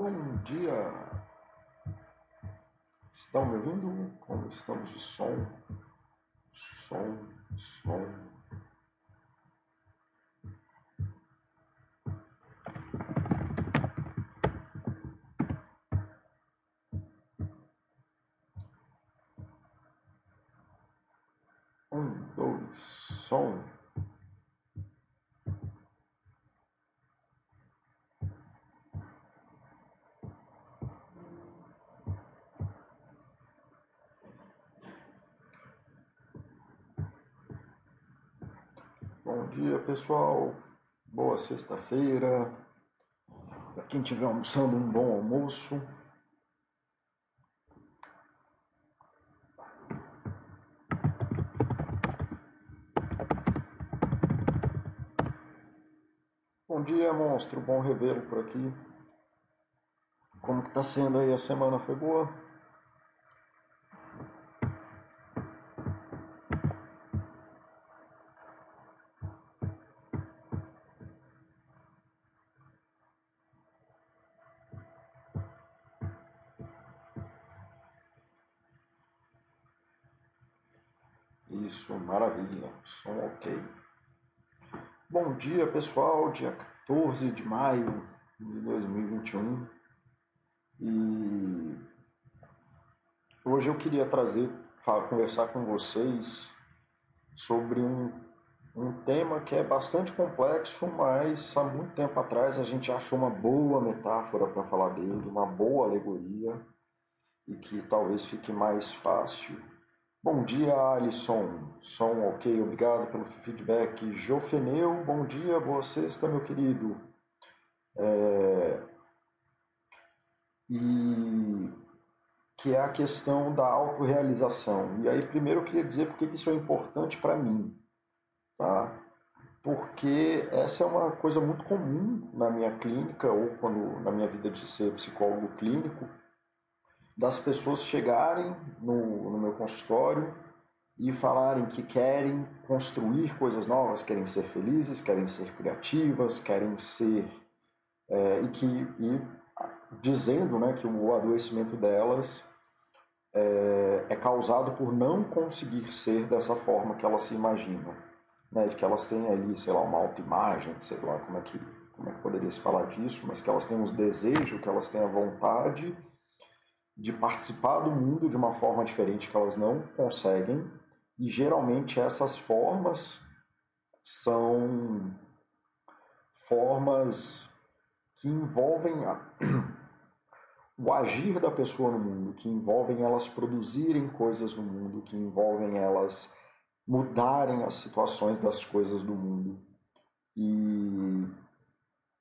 Bom dia! Estão me ouvindo? Como estamos de som? Som, som. Um, dois, som. Bom dia, pessoal. Boa sexta-feira. Para quem estiver almoçando, um bom almoço. Bom dia, monstro. Bom revê-lo por aqui. Como que tá sendo aí? A semana foi boa? Dia, pessoal. Dia 14 de maio de 2021. E hoje eu queria trazer, conversar com vocês sobre um, um tema que é bastante complexo, mas há muito tempo atrás a gente achou uma boa metáfora para falar dele, uma boa alegoria, e que talvez fique mais fácil Bom dia, Alisson. Som ok, obrigado pelo feedback. Jofeneu, bom dia, boa sexta, meu querido. É... E que é a questão da autorrealização. E aí, primeiro eu queria dizer por que isso é importante para mim. Tá? Porque essa é uma coisa muito comum na minha clínica ou quando na minha vida de ser psicólogo clínico das pessoas chegarem no, no meu consultório e falarem que querem construir coisas novas, querem ser felizes, querem ser criativas, querem ser é, e que e dizendo né, que o adoecimento delas é, é, causado por não conseguir ser dessa forma que elas se imaginam, né, de que elas têm ali, sei lá, uma autoimagem, sei lá como é que como é que poderia se falar disso, mas que elas têm os desejos, que elas têm a vontade de participar do mundo de uma forma diferente que elas não conseguem, e geralmente essas formas são formas que envolvem a, o agir da pessoa no mundo, que envolvem elas produzirem coisas no mundo, que envolvem elas mudarem as situações das coisas do mundo. E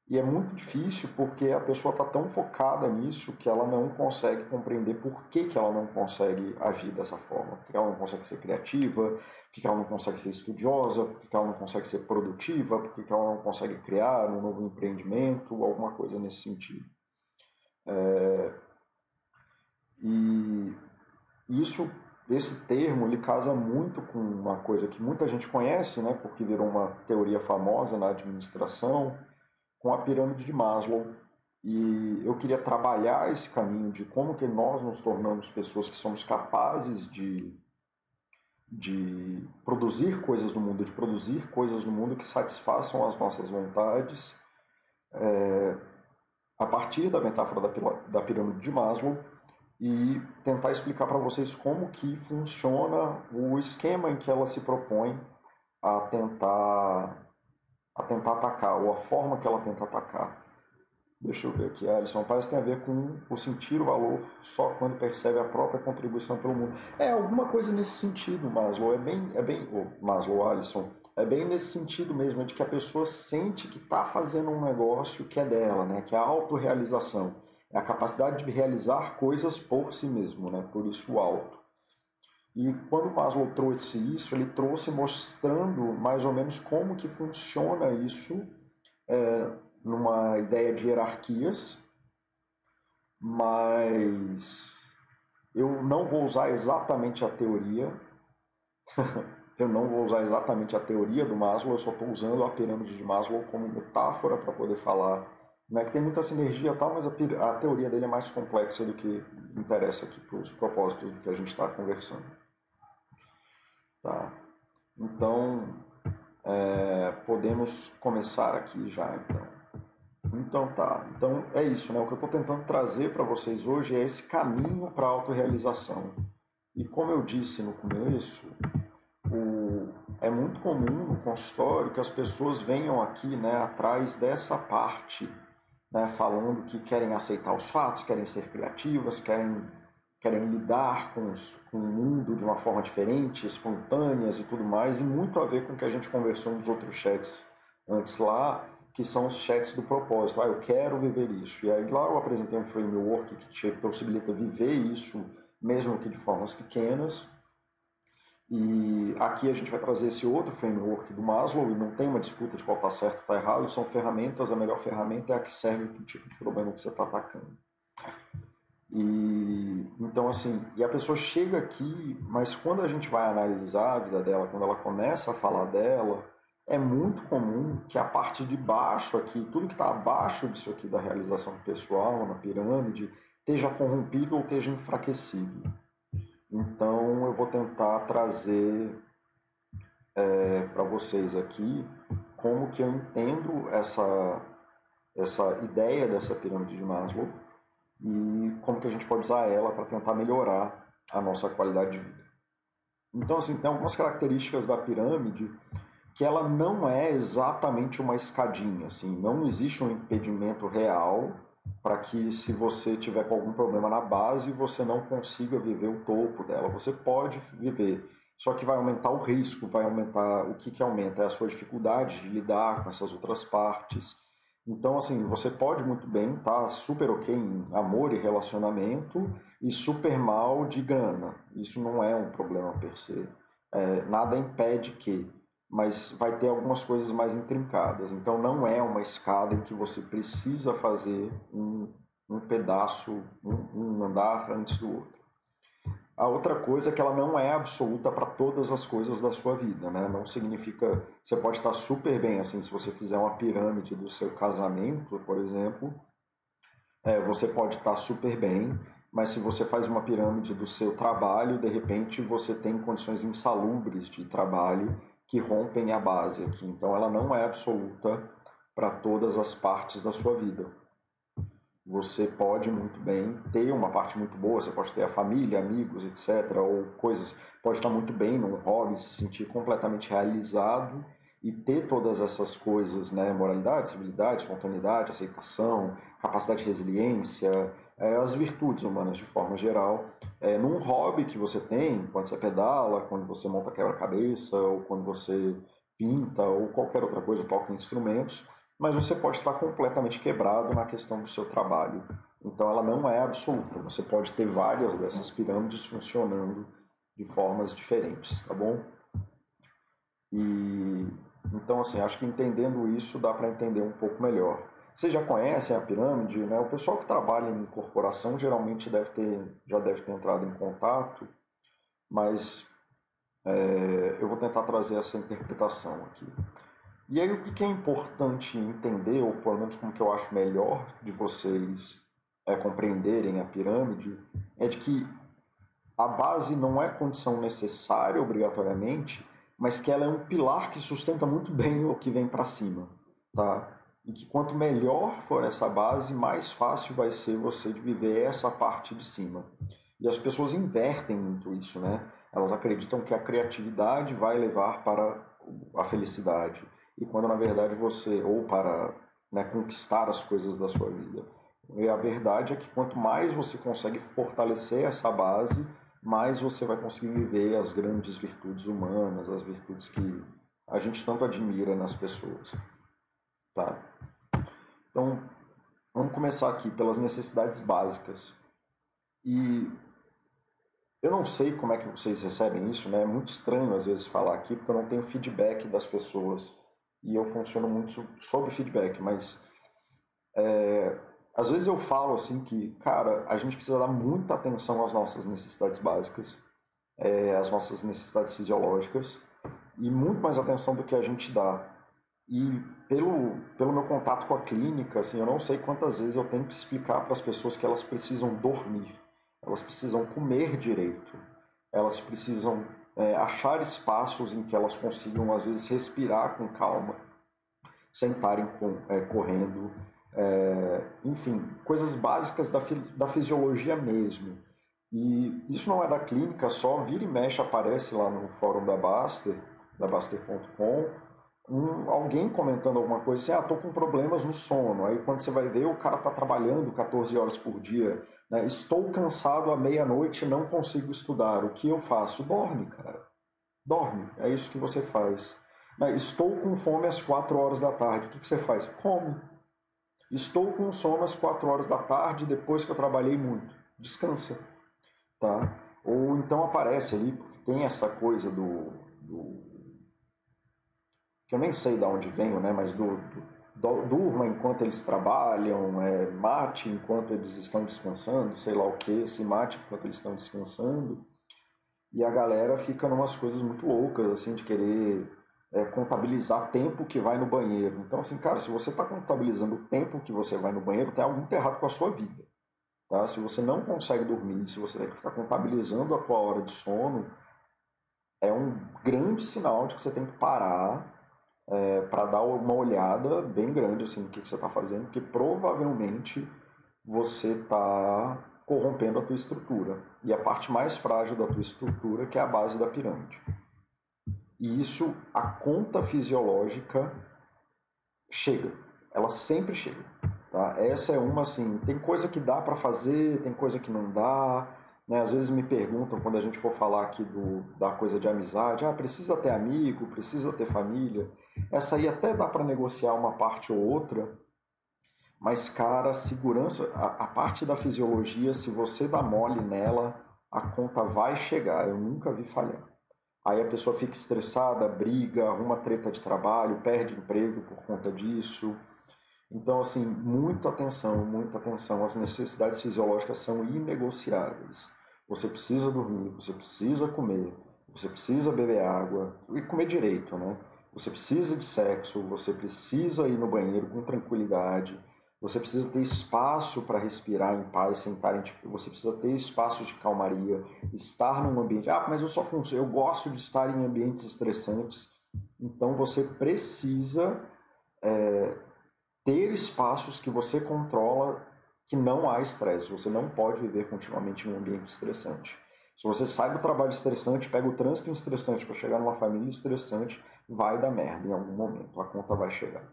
e é muito difícil porque a pessoa está tão focada nisso que ela não consegue compreender por que, que ela não consegue agir dessa forma. Por que ela não consegue ser criativa, por que ela não consegue ser estudiosa, por que ela não consegue ser produtiva, por que ela não consegue criar um novo empreendimento, alguma coisa nesse sentido. É... E isso, esse termo, ele casa muito com uma coisa que muita gente conhece, né, porque virou uma teoria famosa na administração, com a pirâmide de Maslow. E eu queria trabalhar esse caminho de como que nós nos tornamos pessoas que somos capazes de, de produzir coisas no mundo, de produzir coisas no mundo que satisfaçam as nossas vontades, é, a partir da metáfora da, da pirâmide de Maslow e tentar explicar para vocês como que funciona o esquema em que ela se propõe a tentar a tentar atacar, ou a forma que ela tenta atacar. Deixa eu ver aqui, Alisson. Parece que tem a ver com o sentir o valor só quando percebe a própria contribuição pelo mundo. É alguma coisa nesse sentido, Maslow. É bem, é bem, oh, Maslow, Alisson. É bem nesse sentido mesmo, de que a pessoa sente que está fazendo um negócio que é dela, né? Que é a autorrealização. É a capacidade de realizar coisas por si mesmo, né? Por isso o auto. E quando Maslow trouxe isso, ele trouxe mostrando mais ou menos como que funciona isso é, numa ideia de hierarquias, mas eu não vou usar exatamente a teoria, eu não vou usar exatamente a teoria do Maslow, eu só estou usando a pirâmide de Maslow como metáfora para poder falar né, que tem muita sinergia tal, mas a, a teoria dele é mais complexa do que interessa aqui para os propósitos do que a gente está conversando. Tá. Então, é, podemos começar aqui já, então. Então tá, então é isso, né? O que eu estou tentando trazer para vocês hoje é esse caminho para a autorrealização. E como eu disse no começo, o, é muito comum no consultório que as pessoas venham aqui né, atrás dessa parte, né, falando que querem aceitar os fatos, querem ser criativas, querem querem lidar com, os, com o mundo de uma forma diferente, espontâneas e tudo mais, e muito a ver com o que a gente conversou nos outros chats antes lá, que são os chats do propósito. Ah, eu quero viver isso. E aí lá eu apresentei um framework que te possibilita viver isso, mesmo que de formas pequenas. E aqui a gente vai trazer esse outro framework do Maslow, e não tem uma disputa de qual está certo ou está errado, são ferramentas, a melhor ferramenta é a que serve para o tipo de problema que você está atacando. E então assim, e a pessoa chega aqui, mas quando a gente vai analisar a vida dela, quando ela começa a falar dela, é muito comum que a parte de baixo aqui, tudo que está abaixo disso aqui da realização pessoal, na pirâmide, esteja corrompido ou esteja enfraquecido. Então eu vou tentar trazer é, para vocês aqui como que eu entendo essa, essa ideia dessa pirâmide de Maslow e como que a gente pode usar ela para tentar melhorar a nossa qualidade de vida. Então, assim, tem algumas características da pirâmide que ela não é exatamente uma escadinha, assim, não existe um impedimento real para que se você tiver com algum problema na base, você não consiga viver o topo dela. Você pode viver, só que vai aumentar o risco, vai aumentar, o que que aumenta? É a sua dificuldade de lidar com essas outras partes, então, assim, você pode muito bem estar tá super ok em amor e relacionamento e super mal de grana. Isso não é um problema per se. É, nada impede que, mas vai ter algumas coisas mais intrincadas. Então, não é uma escada em que você precisa fazer um, um pedaço, um, um andar antes do outro. A outra coisa é que ela não é absoluta para todas as coisas da sua vida, né? Não significa você pode estar super bem assim se você fizer uma pirâmide do seu casamento, por exemplo, é, você pode estar super bem, mas se você faz uma pirâmide do seu trabalho, de repente você tem condições insalubres de trabalho que rompem a base aqui. Então ela não é absoluta para todas as partes da sua vida você pode muito bem ter uma parte muito boa, você pode ter a família, amigos, etc., ou coisas, pode estar muito bem num hobby, se sentir completamente realizado e ter todas essas coisas, né, moralidade, civilidade, espontaneidade, aceitação, capacidade de resiliência, é, as virtudes humanas de forma geral, é, num hobby que você tem, quando você pedala, quando você monta quebra-cabeça, ou quando você pinta, ou qualquer outra coisa, toca instrumentos, mas você pode estar completamente quebrado na questão do seu trabalho. Então ela não é absoluta. Você pode ter várias dessas pirâmides funcionando de formas diferentes, tá bom? E então assim, acho que entendendo isso dá para entender um pouco melhor. Vocês já conhecem a pirâmide, né? O pessoal que trabalha em corporação geralmente deve ter, já deve ter entrado em contato, mas é, eu vou tentar trazer essa interpretação aqui. E aí o que é importante entender, ou pelo menos como que eu acho melhor de vocês é, compreenderem a pirâmide, é de que a base não é condição necessária obrigatoriamente, mas que ela é um pilar que sustenta muito bem o que vem para cima, tá? E que quanto melhor for essa base, mais fácil vai ser você viver essa parte de cima. E as pessoas invertem muito isso, né? Elas acreditam que a criatividade vai levar para a felicidade e quando na verdade você, ou para né, conquistar as coisas da sua vida. E a verdade é que quanto mais você consegue fortalecer essa base, mais você vai conseguir viver as grandes virtudes humanas, as virtudes que a gente tanto admira nas pessoas. Tá? Então, vamos começar aqui pelas necessidades básicas. E eu não sei como é que vocês recebem isso, né? É muito estranho às vezes falar aqui, porque eu não tenho feedback das pessoas e eu funciono muito sobre feedback, mas é, às vezes eu falo assim que, cara, a gente precisa dar muita atenção às nossas necessidades básicas, é, às nossas necessidades fisiológicas, e muito mais atenção do que a gente dá. E pelo, pelo meu contato com a clínica, assim, eu não sei quantas vezes eu tenho que explicar para as pessoas que elas precisam dormir, elas precisam comer direito, elas precisam é, achar espaços em que elas consigam, às vezes, respirar com calma, sentarem com, é, correndo, é, enfim, coisas básicas da, da fisiologia mesmo. E isso não é da clínica só, vira e mexe aparece lá no fórum da Baster, da Baster.com, um, alguém comentando alguma coisa assim, ah, tô com problemas no sono. Aí quando você vai ver, o cara tá trabalhando 14 horas por dia, né? Estou cansado à meia-noite, não consigo estudar. O que eu faço? Dorme, cara. Dorme. É isso que você faz. Né? Estou com fome às 4 horas da tarde. O que, que você faz? Come. Estou com sono às 4 horas da tarde, depois que eu trabalhei muito. Descansa tá? Ou então aparece ali, porque tem essa coisa do, do que eu nem sei de onde venho, né? Mas do, do, durma enquanto eles trabalham, é, mate enquanto eles estão descansando, sei lá o que, se mate enquanto eles estão descansando. E a galera fica numas coisas muito loucas, assim, de querer é, contabilizar tempo que vai no banheiro. Então, assim, cara, se você está contabilizando o tempo que você vai no banheiro, tem algo errado com a sua vida. Tá? Se você não consegue dormir, se você está contabilizando a tua hora de sono, é um grande sinal de que você tem que parar é, para dar uma olhada bem grande assim, no que, que você está fazendo, porque provavelmente você está corrompendo a tua estrutura. E a parte mais frágil da tua estrutura, que é a base da pirâmide. E isso, a conta fisiológica chega. Ela sempre chega. Tá? Essa é uma assim, tem coisa que dá para fazer, tem coisa que não dá. Né? Às vezes me perguntam quando a gente for falar aqui do, da coisa de amizade, ah, precisa ter amigo, precisa ter família. Essa aí até dá para negociar uma parte ou outra, mas cara, segurança, a, a parte da fisiologia, se você dá mole nela, a conta vai chegar. Eu nunca vi falhar. Aí a pessoa fica estressada, briga, arruma treta de trabalho, perde emprego por conta disso. Então, assim, muita atenção, muita atenção. As necessidades fisiológicas são inegociáveis. Você precisa dormir, você precisa comer, você precisa beber água e comer direito, né? Você precisa de sexo, você precisa ir no banheiro com tranquilidade, você precisa ter espaço para respirar em paz, sentar em tipo, você precisa ter espaços de calmaria, estar num ambiente. Ah, mas eu só funciono, eu gosto de estar em ambientes estressantes. Então você precisa é, ter espaços que você controla que não há estresse. Você não pode viver continuamente em um ambiente estressante. Se você sai do trabalho estressante, pega o trânsito estressante para chegar numa família estressante, vai dar merda em algum momento. A conta vai chegar.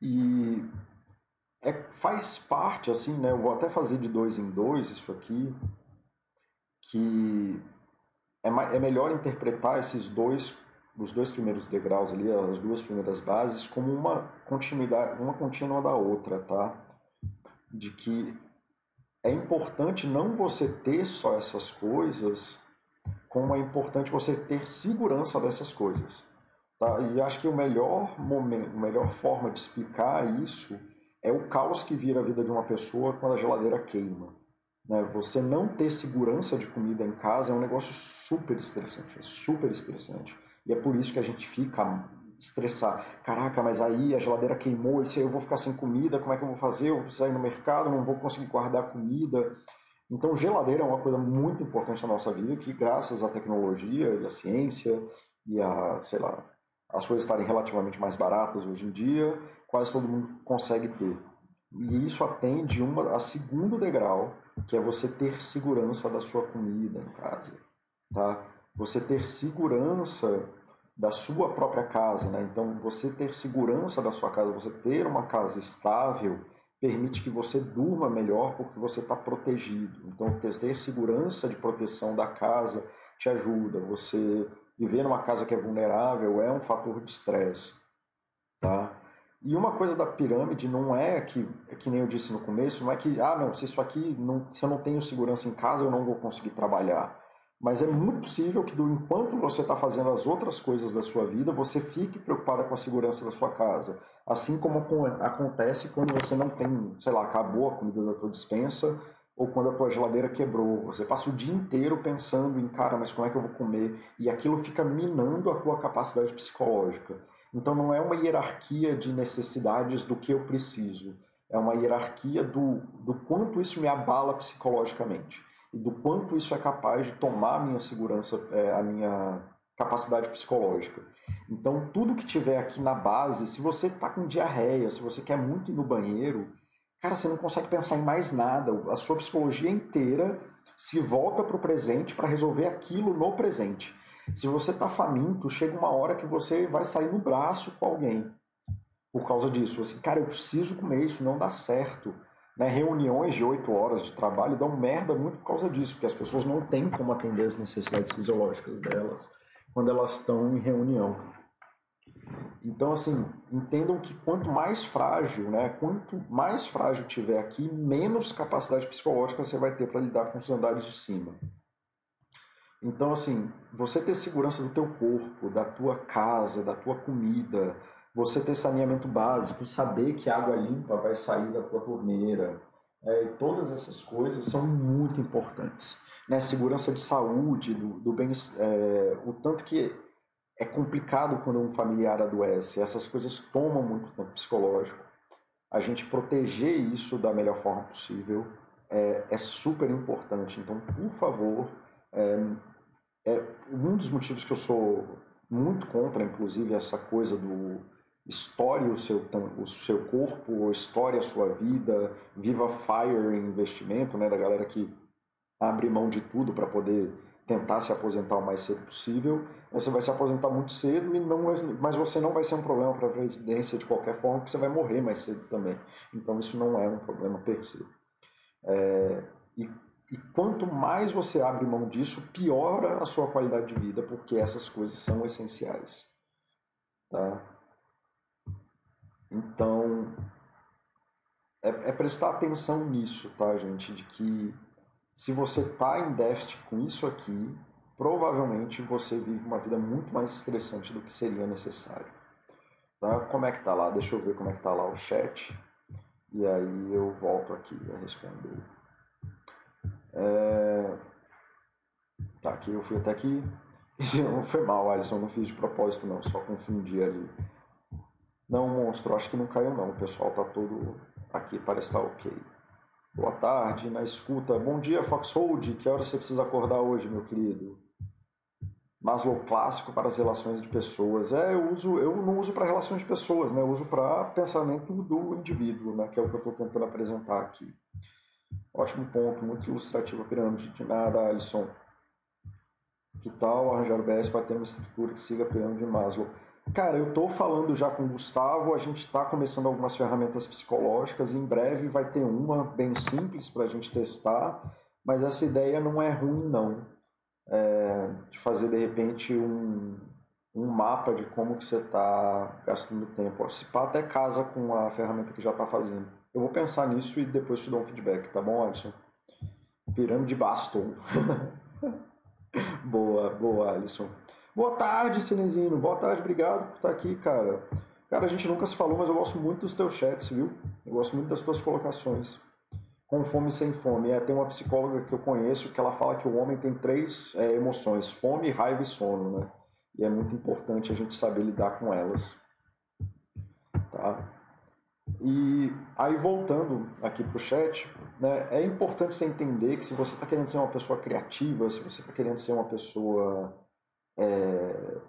E é, faz parte, assim, né? Eu vou até fazer de dois em dois isso aqui, que é, é melhor interpretar esses dois os dois primeiros degraus ali, as duas primeiras bases, como uma continuidade, uma contínua da outra, tá? De que é importante não você ter só essas coisas, como é importante você ter segurança dessas coisas. Tá? E acho que o melhor momento, a melhor forma de explicar isso é o caos que vira a vida de uma pessoa quando a geladeira queima. Né? Você não ter segurança de comida em casa é um negócio super estressante, é super estressante. E é por isso que a gente fica estressado. Caraca, mas aí a geladeira queimou, e se eu vou ficar sem comida, como é que eu vou fazer? Eu vou precisar ir no mercado, não vou conseguir guardar comida. Então, geladeira é uma coisa muito importante na nossa vida, que graças à tecnologia e à ciência e a, sei lá, as coisas estarem relativamente mais baratas hoje em dia, quase todo mundo consegue ter. E isso atende uma, a segundo degrau, que é você ter segurança da sua comida em casa, tá? você ter segurança da sua própria casa, né? Então, você ter segurança da sua casa, você ter uma casa estável, permite que você durma melhor porque você está protegido. Então, ter segurança de proteção da casa te ajuda. Você viver numa casa que é vulnerável é um fator de estresse, tá? E uma coisa da pirâmide não é que, é que nem eu disse no começo, não é que, ah, não, se isso aqui, não, se eu não tenho segurança em casa, eu não vou conseguir trabalhar. Mas é muito possível que, do enquanto você está fazendo as outras coisas da sua vida, você fique preocupada com a segurança da sua casa. Assim como acontece quando você não tem, sei lá, acabou a comida da tua dispensa ou quando a tua geladeira quebrou. Você passa o dia inteiro pensando em, cara, mas como é que eu vou comer? E aquilo fica minando a tua capacidade psicológica. Então não é uma hierarquia de necessidades do que eu preciso, é uma hierarquia do, do quanto isso me abala psicologicamente e do quanto isso é capaz de tomar a minha segurança, é, a minha capacidade psicológica. Então, tudo que tiver aqui na base, se você está com diarreia, se você quer muito ir no banheiro, cara, você não consegue pensar em mais nada. A sua psicologia inteira se volta para o presente para resolver aquilo no presente. Se você está faminto, chega uma hora que você vai sair no braço com alguém por causa disso. Assim, cara, eu preciso comer isso, não dá certo. Né? Reuniões de oito horas de trabalho dão merda muito por causa disso, porque as pessoas não têm como atender as necessidades fisiológicas delas quando elas estão em reunião. Então, assim, entendam que quanto mais frágil, né, quanto mais frágil tiver aqui, menos capacidade psicológica você vai ter para lidar com os andares de cima. Então, assim, você ter segurança do teu corpo, da tua casa, da tua comida, você ter saneamento básico, saber que água limpa vai sair da tua torneira, é, todas essas coisas são muito importantes. Né? Segurança de saúde, do, do bem, é, o tanto que é complicado quando um familiar adoece, essas coisas tomam muito tempo psicológico. A gente proteger isso da melhor forma possível é, é super importante. Então, por favor, é, é um dos motivos que eu sou muito contra, inclusive, essa coisa do Estoure o seu, o seu corpo, estoure a sua vida, viva FIRE investimento, né, da galera que abre mão de tudo para poder tentar se aposentar o mais cedo possível. Você vai se aposentar muito cedo, e não, mas você não vai ser um problema para a presidência de qualquer forma, porque você vai morrer mais cedo também. Então isso não é um problema per se. É, e, e quanto mais você abre mão disso, piora a sua qualidade de vida, porque essas coisas são essenciais. Tá? Então, é, é, prestar atenção nisso, tá, gente? De que se você está em déficit com isso aqui, provavelmente você vive uma vida muito mais estressante do que seria necessário. Tá? Como é que tá lá? Deixa eu ver como é que tá lá o chat. E aí eu volto aqui a responder. É... Tá, aqui eu fui até aqui. Não foi mal, Alisson, não fiz de propósito não, só confundi ali. Não, monstro, acho que não caiu não. O pessoal tá todo aqui, parece estar tá ok. Boa tarde, na escuta. Bom dia, Foxhold. Que hora você precisa acordar hoje, meu querido? Maslow clássico para as relações de pessoas. É, eu uso, eu não uso para relações de pessoas, né? Eu uso para pensamento do indivíduo, né? Que é o que eu estou tentando apresentar aqui. Ótimo ponto, muito ilustrativo a pirâmide. De nada, Alisson. Que tal arranjar o BS para ter uma estrutura que siga a pirâmide de Maslow? Cara, eu estou falando já com o Gustavo, a gente está começando algumas ferramentas psicológicas, em breve vai ter uma bem simples para a gente testar, mas essa ideia não é ruim não, é, de fazer de repente um, um mapa de como que você está gastando tempo, se pá até casa com a ferramenta que já está fazendo. Eu vou pensar nisso e depois te dou um feedback, tá bom, Alisson? Pirâmide Baston. boa, boa, Alisson. Boa tarde, Cinezino. Boa tarde, obrigado por estar aqui, cara. Cara, a gente nunca se falou, mas eu gosto muito dos teus chats, viu? Eu gosto muito das tuas colocações. Com fome e sem fome. É, tem uma psicóloga que eu conheço que ela fala que o homem tem três é, emoções: fome, raiva e sono, né? E é muito importante a gente saber lidar com elas. Tá? E aí, voltando aqui para o chat, né, é importante você entender que se você está querendo ser uma pessoa criativa, se você está querendo ser uma pessoa é,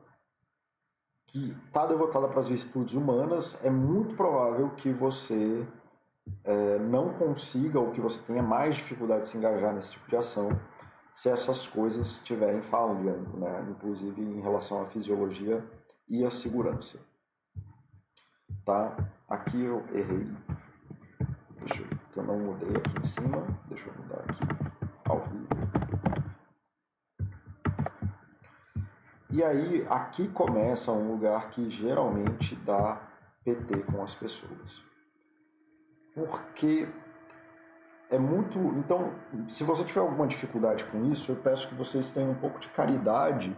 que está devotada para as virtudes humanas, é muito provável que você é, não consiga ou que você tenha mais dificuldade de se engajar nesse tipo de ação se essas coisas estiverem falhando, né? inclusive em relação à fisiologia e à segurança. Tá? Aqui eu errei. Deixa eu, eu não mudei aqui em cima. Deixa eu mudar aqui E aí, aqui começa um lugar que geralmente dá PT com as pessoas. Porque é muito. Então, se você tiver alguma dificuldade com isso, eu peço que vocês tenham um pouco de caridade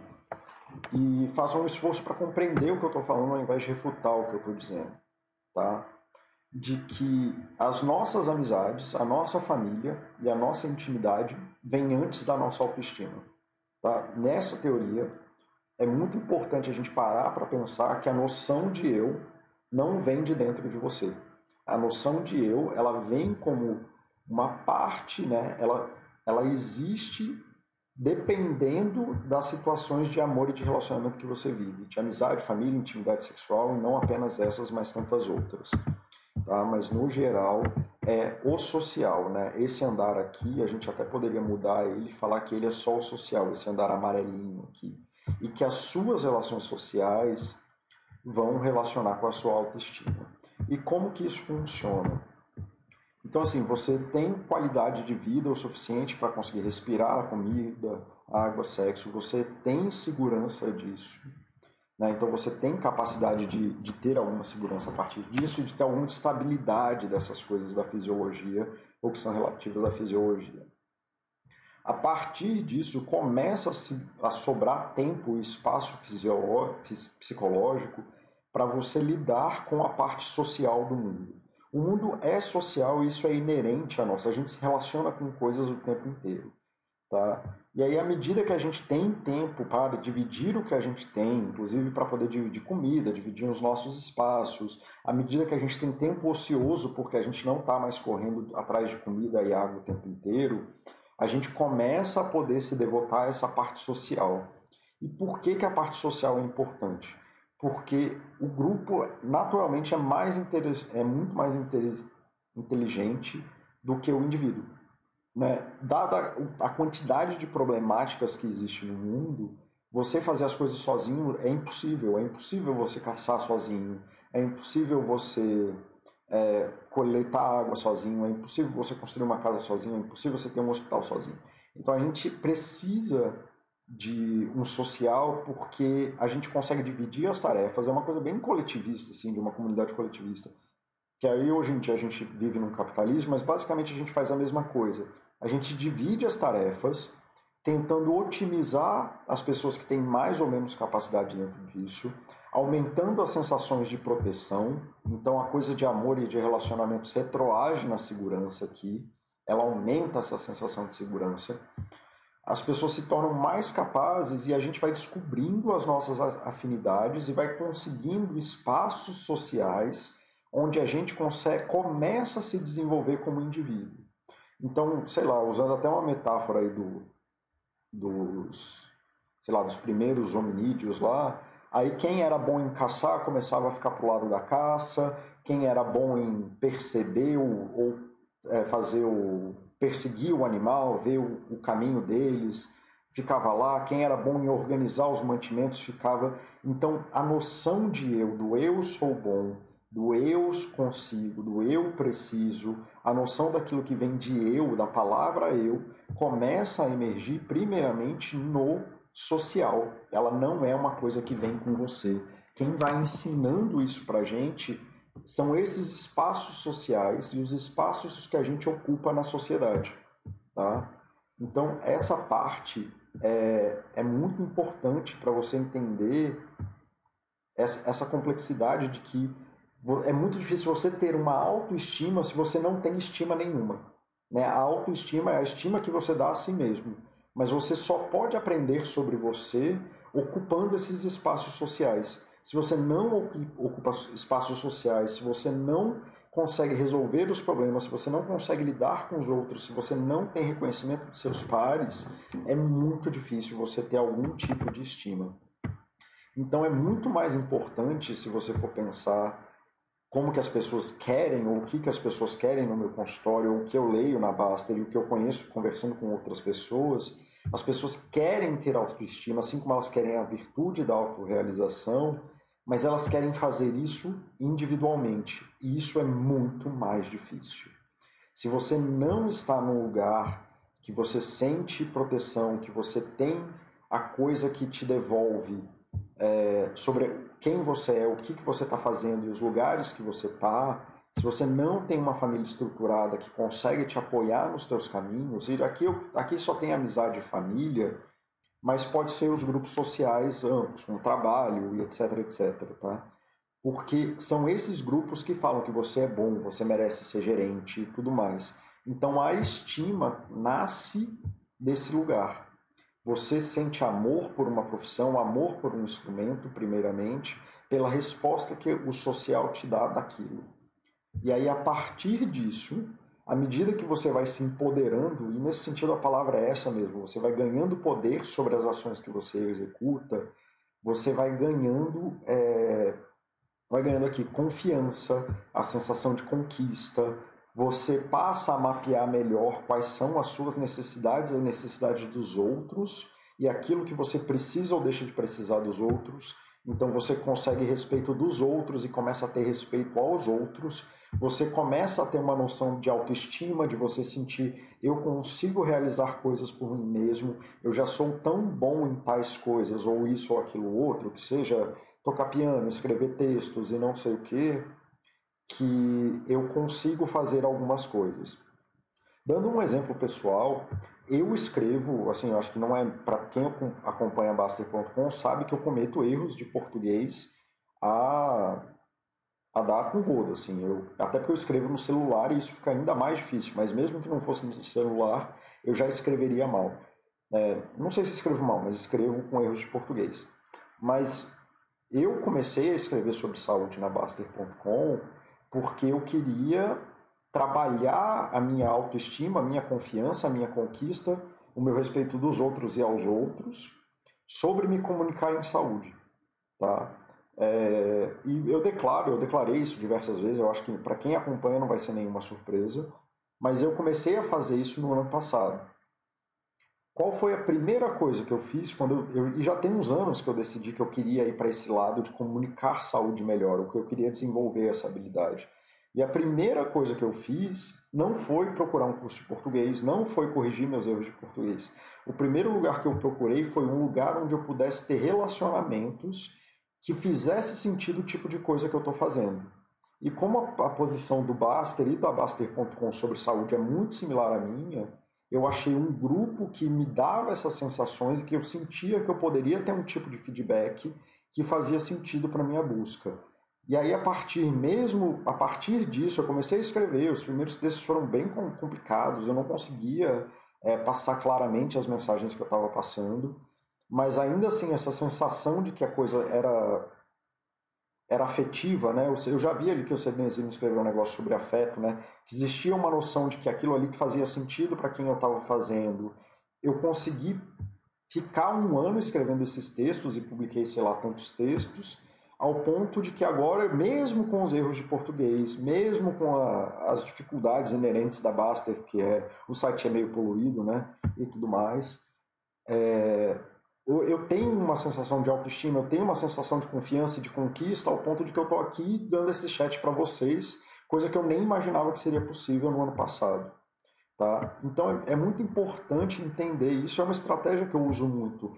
e façam um esforço para compreender o que eu estou falando ao invés de refutar o que eu estou dizendo. Tá? De que as nossas amizades, a nossa família e a nossa intimidade vêm antes da nossa autoestima. Tá? Nessa teoria, é muito importante a gente parar para pensar que a noção de eu não vem de dentro de você. A noção de eu, ela vem como uma parte, né? Ela, ela existe dependendo das situações de amor e de relacionamento que você vive, de amizade, família, intimidade sexual, e não apenas essas, mas tantas outras. Tá? Mas no geral é o social, né? Esse andar aqui, a gente até poderia mudar ele e falar que ele é só o social, esse andar amarelinho aqui, e que as suas relações sociais vão relacionar com a sua autoestima. E como que isso funciona? Então, assim, você tem qualidade de vida o suficiente para conseguir respirar comida, água, sexo, você tem segurança disso. Né? Então, você tem capacidade de, de ter alguma segurança a partir disso, de ter alguma estabilidade dessas coisas da fisiologia, ou que são relativas à fisiologia. A partir disso, começa a, sobrar tempo e espaço psicológico para você lidar com a parte social do mundo. O mundo é social e isso é inerente a nós. A gente se relaciona com coisas o tempo inteiro. Tá? E aí, à medida que a gente tem tempo para dividir o que a gente tem, inclusive para poder dividir comida, dividir os nossos espaços, à medida que a gente tem tempo ocioso, porque a gente não está mais correndo atrás de comida e água o tempo inteiro, a gente começa a poder se devotar a essa parte social. E por que, que a parte social é importante? porque o grupo naturalmente é mais é muito mais inteligente do que o indivíduo. Né? Dada a quantidade de problemáticas que existe no mundo, você fazer as coisas sozinho é impossível. É impossível você caçar sozinho, é impossível você é, coletar água sozinho, é impossível você construir uma casa sozinho, é impossível você ter um hospital sozinho. Então a gente precisa de um social porque a gente consegue dividir as tarefas, é uma coisa bem coletivista, assim, de uma comunidade coletivista. Que aí hoje em dia a gente vive num capitalismo, mas basicamente a gente faz a mesma coisa. A gente divide as tarefas, tentando otimizar as pessoas que têm mais ou menos capacidade dentro disso, aumentando as sensações de proteção. Então a coisa de amor e de relacionamentos retroage na segurança aqui, ela aumenta essa sensação de segurança as pessoas se tornam mais capazes e a gente vai descobrindo as nossas afinidades e vai conseguindo espaços sociais onde a gente consegue, começa a se desenvolver como indivíduo. Então, sei lá, usando até uma metáfora aí do, dos, sei lá, dos primeiros hominídeos lá, aí quem era bom em caçar começava a ficar pro lado da caça, quem era bom em perceber ou, ou é, fazer o perseguir o animal, ver o, o caminho deles, ficava lá. Quem era bom em organizar os mantimentos ficava. Então, a noção de eu, do eu sou bom, do eu consigo, do eu preciso, a noção daquilo que vem de eu, da palavra eu, começa a emergir primeiramente no social. Ela não é uma coisa que vem com você. Quem vai ensinando isso para gente são esses espaços sociais e os espaços que a gente ocupa na sociedade. Tá? Então, essa parte é, é muito importante para você entender essa, essa complexidade de que é muito difícil você ter uma autoestima se você não tem estima nenhuma. Né? A autoestima é a estima que você dá a si mesmo. Mas você só pode aprender sobre você ocupando esses espaços sociais. Se você não ocupa espaços sociais, se você não consegue resolver os problemas, se você não consegue lidar com os outros, se você não tem reconhecimento de seus pares, é muito difícil você ter algum tipo de estima. Então é muito mais importante se você for pensar como que as pessoas querem ou o que que as pessoas querem no meu consultório, ou o que eu leio na Baster e o que eu conheço conversando com outras pessoas, as pessoas querem ter autoestima, assim como elas querem a virtude da autorrealização, mas elas querem fazer isso individualmente, e isso é muito mais difícil. Se você não está num lugar que você sente proteção, que você tem a coisa que te devolve é, sobre quem você é, o que, que você está fazendo e os lugares que você está, se você não tem uma família estruturada que consegue te apoiar nos teus caminhos, e aqui, aqui só tem amizade e família, mas pode ser os grupos sociais amplos, como trabalho e etc, etc, tá? Porque são esses grupos que falam que você é bom, você merece ser gerente e tudo mais. Então a estima nasce desse lugar. Você sente amor por uma profissão, amor por um instrumento, primeiramente, pela resposta que o social te dá daquilo. E aí, a partir disso, à medida que você vai se empoderando, e nesse sentido a palavra é essa mesmo, você vai ganhando poder sobre as ações que você executa, você vai ganhando, é, vai ganhando aqui confiança, a sensação de conquista, você passa a mapear melhor quais são as suas necessidades, as necessidades dos outros e aquilo que você precisa ou deixa de precisar dos outros. Então você consegue respeito dos outros e começa a ter respeito aos outros você começa a ter uma noção de autoestima, de você sentir eu consigo realizar coisas por mim mesmo, eu já sou tão bom em tais coisas, ou isso ou aquilo outro, que seja tocar piano, escrever textos e não sei o que, que eu consigo fazer algumas coisas. Dando um exemplo pessoal, eu escrevo, assim, eu acho que não é para quem acompanha Baster.com sabe que eu cometo erros de português a a dar com rodo, assim. Eu, até porque eu escrevo no celular e isso fica ainda mais difícil, mas mesmo que não fosse no celular, eu já escreveria mal. É, não sei se escrevo mal, mas escrevo com erros de português. Mas eu comecei a escrever sobre saúde na Baster.com porque eu queria trabalhar a minha autoestima, a minha confiança, a minha conquista, o meu respeito dos outros e aos outros, sobre me comunicar em saúde, tá? É, e eu declaro, eu declarei isso diversas vezes, eu acho que para quem acompanha não vai ser nenhuma surpresa, mas eu comecei a fazer isso no ano passado. Qual foi a primeira coisa que eu fiz quando eu, eu e já tem uns anos que eu decidi que eu queria ir para esse lado de comunicar saúde melhor, o que eu queria desenvolver essa habilidade. E a primeira coisa que eu fiz não foi procurar um curso de português, não foi corrigir meus erros de português. O primeiro lugar que eu procurei foi um lugar onde eu pudesse ter relacionamentos que fizesse sentido o tipo de coisa que eu estou fazendo. E como a, a, posição do Baster e da Baster.com sobre saúde é muito similar à minha, eu achei um grupo que me dava essas sensações e que eu sentia que eu poderia ter um tipo de feedback que fazia sentido para minha busca. E aí a partir mesmo a partir disso eu comecei a escrever. Os primeiros textos foram bem complicados, eu não conseguia é, passar claramente as mensagens que eu estava passando mas ainda assim essa sensação de que a coisa era era afetiva, né? Eu já vi ali que o Sedenzinho escreveu um negócio sobre afeto, né? Que existia uma noção de que aquilo ali fazia sentido para quem eu estava fazendo. Eu consegui ficar um ano escrevendo esses textos e publiquei, sei lá, tantos textos, ao ponto de que agora, mesmo com os erros de português, mesmo com a, as dificuldades inerentes da Baster, que é o site é meio poluído, né? E tudo mais, é, eu tenho uma sensação de autoestima, eu tenho uma sensação de confiança de conquista ao ponto de que eu estou aqui dando esse chat para vocês, coisa que eu nem imaginava que seria possível no ano passado. Tá? Então é, é muito importante entender isso, é uma estratégia que eu uso muito.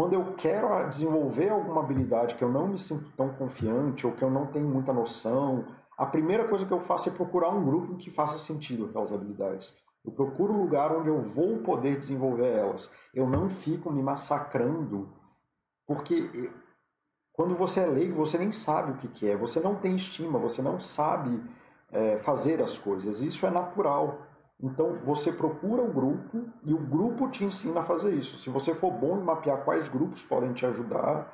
Quando eu quero desenvolver alguma habilidade que eu não me sinto tão confiante ou que eu não tenho muita noção, a primeira coisa que eu faço é procurar um grupo que faça sentido aquelas habilidades. Eu procuro um lugar onde eu vou poder desenvolver elas. Eu não fico me massacrando, porque quando você é leigo, você nem sabe o que, que é, você não tem estima, você não sabe é, fazer as coisas. Isso é natural. Então você procura o grupo e o grupo te ensina a fazer isso. Se você for bom em mapear quais grupos podem te ajudar,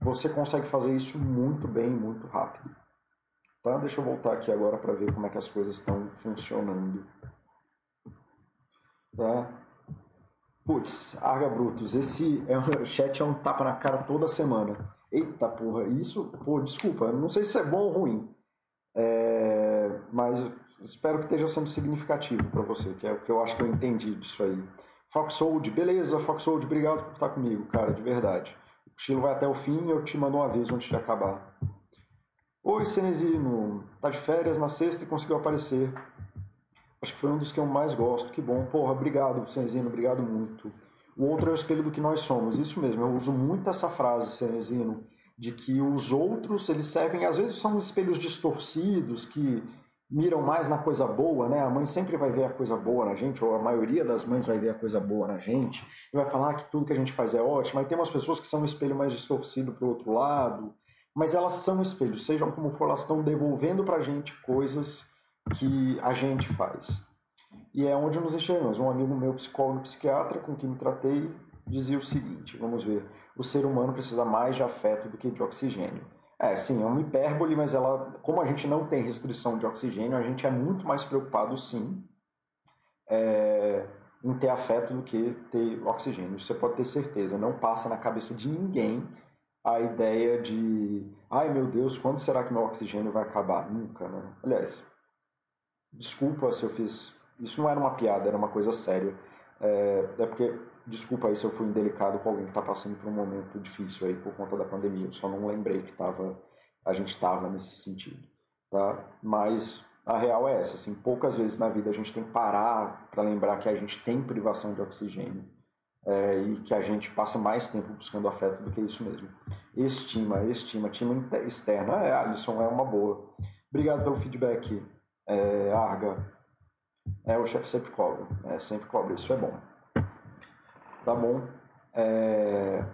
você consegue fazer isso muito bem, muito rápido. Tá? Deixa eu voltar aqui agora para ver como é que as coisas estão funcionando. Tá? Putz, Arga Brutus, esse é um, chat é um tapa na cara toda semana. Eita porra, isso, pô, desculpa, não sei se é bom ou ruim, é, mas espero que esteja sendo significativo para você, que é o que eu acho que eu entendi disso aí. Foxhold, beleza, Foxhold, obrigado por estar comigo, cara, de verdade. O estilo vai até o fim eu te mando um aviso antes de acabar. Oi, Cenezino, tá de férias na sexta e conseguiu aparecer. Acho que foi um dos que eu mais gosto. Que bom. Porra, obrigado, Cenezino, obrigado muito. O outro é o espelho do que nós somos. Isso mesmo, eu uso muito essa frase, Cenezino, de que os outros, eles servem, às vezes são espelhos distorcidos, que miram mais na coisa boa, né? A mãe sempre vai ver a coisa boa na gente, ou a maioria das mães vai ver a coisa boa na gente, e vai falar que tudo que a gente faz é ótimo, mas tem umas pessoas que são um espelho mais distorcido para o outro lado, mas elas são espelhos, sejam como for, elas estão devolvendo para a gente coisas que a gente faz. E é onde nos enxergamos. Um amigo meu, psicólogo psiquiatra, com quem me tratei, dizia o seguinte: vamos ver, o ser humano precisa mais de afeto do que de oxigênio. É, sim, é uma hipérbole, mas ela, como a gente não tem restrição de oxigênio, a gente é muito mais preocupado, sim, é, em ter afeto do que ter oxigênio. Você pode ter certeza. Não passa na cabeça de ninguém a ideia de, ai meu Deus, quando será que meu oxigênio vai acabar? Nunca, né? Aliás, desculpa se eu fiz. Isso não era uma piada, era uma coisa séria. É, é porque, desculpa aí se eu fui indelicado com alguém que está passando por um momento difícil aí por conta da pandemia. Eu só não lembrei que tava, a gente estava nesse sentido. Tá? Mas a real é essa, assim, poucas vezes na vida a gente tem que parar para lembrar que a gente tem privação de oxigênio é, e que a gente passa mais tempo buscando afeto do que isso mesmo. Estima, estima, estima externa, é, Alisson, é uma boa. Obrigado pelo feedback, é, Arga. É, o chefe sempre cobra, é, sempre cobra, isso é bom. Tá bom? É...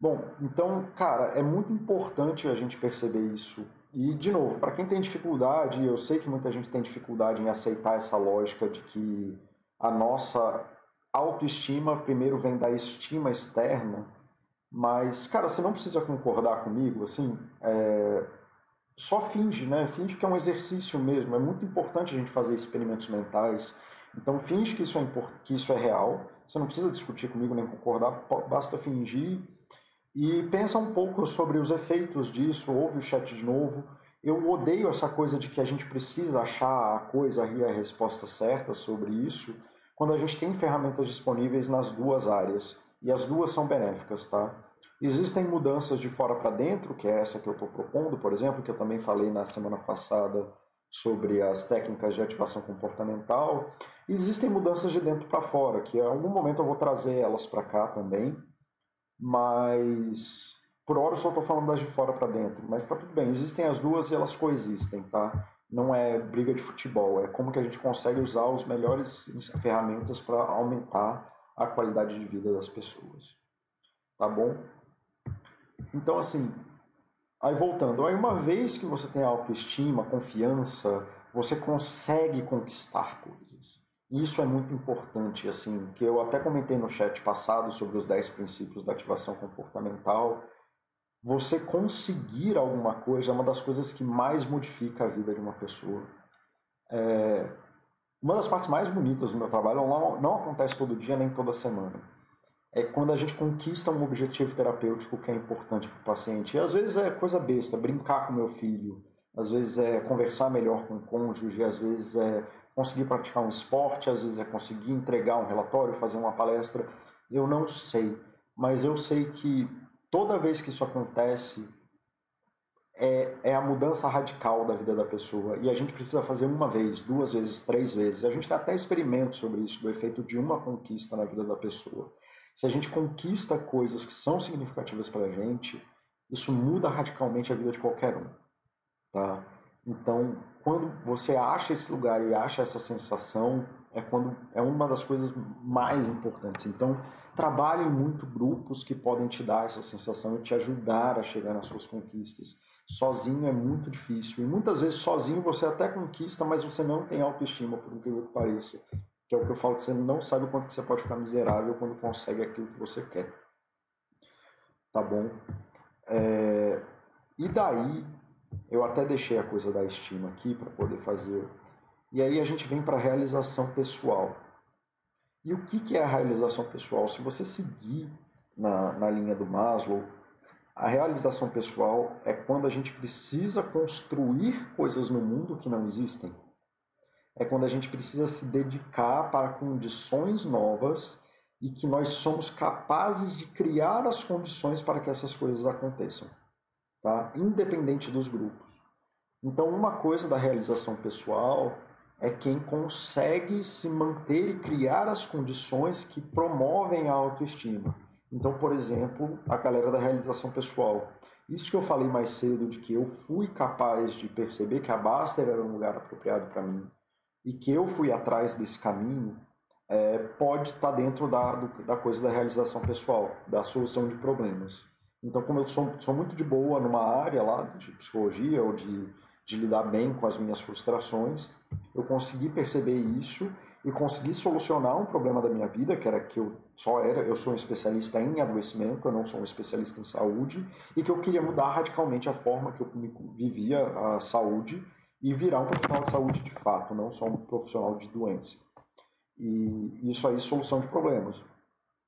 Bom, então, cara, é muito importante a gente perceber isso e, de novo, para quem tem dificuldade, eu sei que muita gente tem dificuldade em aceitar essa lógica de que a nossa autoestima primeiro vem da estima externa, mas, cara, você não precisa concordar comigo, assim, é... só finge, né? Finge que é um exercício mesmo. É muito importante a gente fazer experimentos mentais. Então, finge que isso é, import... que isso é real. Você não precisa discutir comigo nem concordar, basta fingir e pensa um pouco sobre os efeitos disso, ouve o chat de novo. Eu odeio essa coisa de que a gente precisa achar a coisa e a resposta certa sobre isso, quando a gente tem ferramentas disponíveis nas duas áreas. E as duas são benéficas, tá? Existem mudanças de fora para dentro, que é essa que eu estou propondo, por exemplo, que eu também falei na semana passada sobre as técnicas de ativação comportamental. E existem mudanças de dentro para fora, que em algum momento eu vou trazer elas para cá também mas por hora eu só estou falando das de fora para dentro, mas tá tudo bem, existem as duas e elas coexistem, tá? Não é briga de futebol, é como que a gente consegue usar as melhores ferramentas para aumentar a qualidade de vida das pessoas, tá bom? Então assim, aí voltando, aí uma vez que você tem autoestima, confiança, você consegue conquistar coisas. Isso é muito importante, assim, que eu até comentei no chat passado sobre os 10 princípios da ativação comportamental. Você conseguir alguma coisa é uma das coisas que mais modifica a vida de uma pessoa. É... Uma das partes mais bonitas do meu trabalho não, não acontece todo dia nem toda semana. É quando a gente conquista um objetivo terapêutico que é importante para o paciente. E às vezes é coisa besta, brincar com meu filho, às vezes é conversar melhor com o cônjuge, às vezes é conseguir praticar um esporte, às vezes é conseguir entregar um relatório, fazer uma palestra. Eu não sei, mas eu sei que toda vez que isso acontece é, é a mudança radical da vida da pessoa e a gente precisa fazer uma vez, duas vezes, três vezes. A gente tem até experimentos sobre isso, do efeito de uma conquista na vida da pessoa. Se a gente conquista coisas que são significativas para a gente, isso muda radicalmente a vida de qualquer um. Tá? Então, quando você acha esse lugar e acha essa sensação, é quando é uma das coisas mais importantes. Então, trabalhe muito grupos que podem te dar essa sensação e te ajudar a chegar nas suas conquistas. Sozinho é muito difícil. E muitas vezes sozinho você até conquista, mas você não tem autoestima, por incrível que pareça. Que é o que eu falo que você não sabe o quanto você pode ficar miserável quando consegue aquilo que você quer. Tá bom? É... E daí eu até deixei a coisa da estima aqui para poder fazer. E aí a gente vem para a realização pessoal. E o que, que é a realização pessoal? Se você seguir na, na linha do Maslow, a realização pessoal é quando a gente precisa construir coisas no mundo que não existem. É quando a gente precisa se dedicar para condições novas e que nós somos capazes de criar as condições para que essas coisas aconteçam tá? independente dos grupos. Então, uma coisa da realização pessoal é quem consegue se manter e criar as condições que promovem a autoestima. Então, por exemplo, a galera da realização pessoal. Isso que eu falei mais cedo, de que eu fui capaz de perceber que a Baster era um lugar apropriado para mim e que eu fui atrás desse caminho, é, pode estar tá dentro da, do, da coisa da realização pessoal, da solução de problemas. Então, como eu sou, sou muito de boa numa área lá de psicologia ou de, de lidar bem com as minhas frustrações, eu consegui perceber isso e consegui solucionar um problema da minha vida, que era que eu só era, eu sou um especialista em adoecimento, eu não sou um especialista em saúde, e que eu queria mudar radicalmente a forma que eu vivia a saúde e virar um profissional de saúde de fato, não só um profissional de doença. E isso aí, solução de problemas.